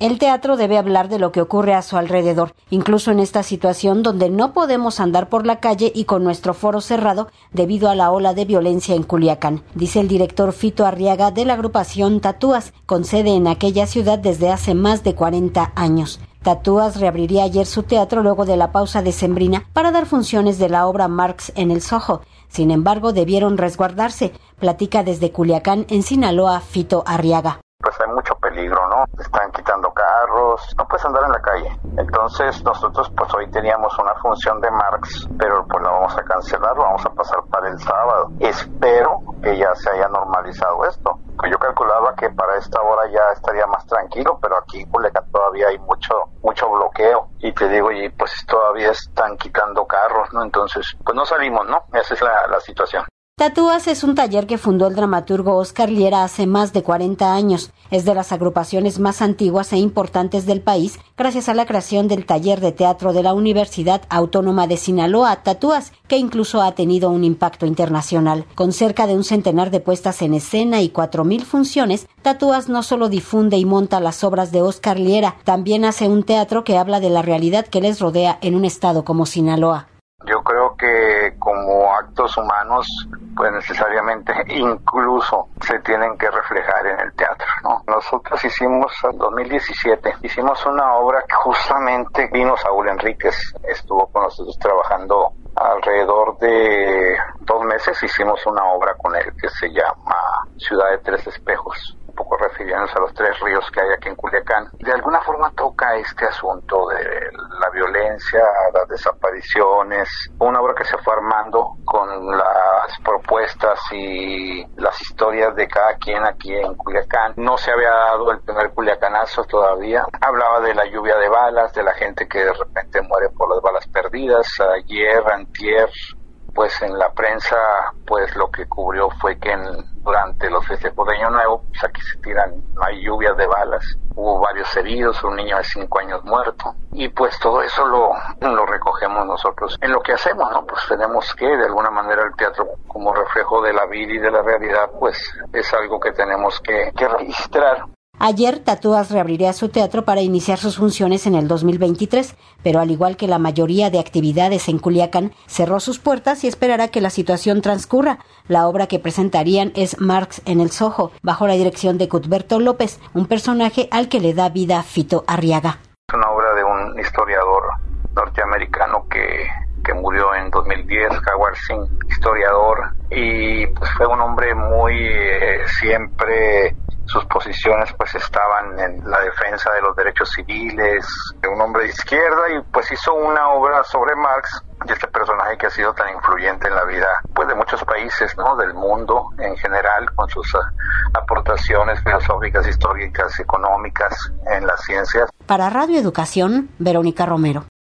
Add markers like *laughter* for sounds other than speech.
El teatro debe hablar de lo que ocurre a su alrededor, incluso en esta situación donde no podemos andar por la calle y con nuestro foro cerrado debido a la ola de violencia en Culiacán, dice el director Fito Arriaga de la agrupación Tatúas, con sede en aquella ciudad desde hace más de 40 años. Tatúas reabriría ayer su teatro luego de la pausa decembrina para dar funciones de la obra Marx en el Soho. Sin embargo, debieron resguardarse. Platica desde Culiacán, en Sinaloa, Fito Arriaga peligro, ¿no? Están quitando carros, no puedes andar en la calle. Entonces nosotros pues hoy teníamos una función de Marx, pero pues la vamos a cancelar, lo vamos a pasar para el sábado. Espero que ya se haya normalizado esto. Yo calculaba que para esta hora ya estaría más tranquilo, pero aquí todavía hay mucho mucho bloqueo y te digo, y pues todavía están quitando carros, ¿no? Entonces, pues no salimos, ¿no? Esa es la, la situación. Tatúas es un taller que fundó el dramaturgo Oscar Liera hace más de 40 años. Es de las agrupaciones más antiguas e importantes del país gracias a la creación del taller de teatro de la Universidad Autónoma de Sinaloa, Tatúas, que incluso ha tenido un impacto internacional. Con cerca de un centenar de puestas en escena y cuatro mil funciones, Tatúas no solo difunde y monta las obras de Oscar Liera, también hace un teatro que habla de la realidad que les rodea en un estado como Sinaloa. Yo creo que como actos humanos, pues necesariamente *laughs* incluso se tienen que reflejar en el teatro, ¿no? Nosotros hicimos en 2017, hicimos una obra que justamente vino Saúl Enríquez, estuvo con nosotros trabajando alrededor de dos meses, hicimos una obra con él que se llama Ciudad de Tres Espejos poco refiriéndose a los tres ríos que hay aquí en Culiacán, de alguna forma toca este asunto de la violencia, las desapariciones, una obra que se fue armando con las propuestas y las historias de cada quien aquí en Culiacán. No se había dado el primer culiacanazo todavía. Hablaba de la lluvia de balas, de la gente que de repente muere por las balas perdidas. Ayer, antier, pues en la prensa pues lo que cubrió fue que durante los festejos de Año Nuevo pues aquí se tiran hay lluvias de balas. Hubo varios heridos un niño de cinco años muerto. Y pues todo eso lo, lo recogemos nosotros en lo que hacemos no pues tenemos que de alguna manera el teatro como reflejo de la vida y de la realidad pues es algo que tenemos que, que registrar Ayer Tatúas reabriría su teatro para iniciar sus funciones en el 2023, pero al igual que la mayoría de actividades en Culiacán, cerró sus puertas y esperará que la situación transcurra. La obra que presentarían es Marx en el Soho, bajo la dirección de Cuthberto López, un personaje al que le da vida Fito Arriaga. Es una obra de un historiador norteamericano que, que murió en 2010, Howard Singh, historiador, y pues fue un hombre muy eh, siempre sus posiciones pues estaban en la defensa de los derechos civiles, de un hombre de izquierda y pues hizo una obra sobre Marx y este personaje que ha sido tan influyente en la vida pues de muchos países, ¿no? del mundo en general con sus ah, aportaciones filosóficas, históricas, económicas en las ciencias. Para Radio Educación, Verónica Romero.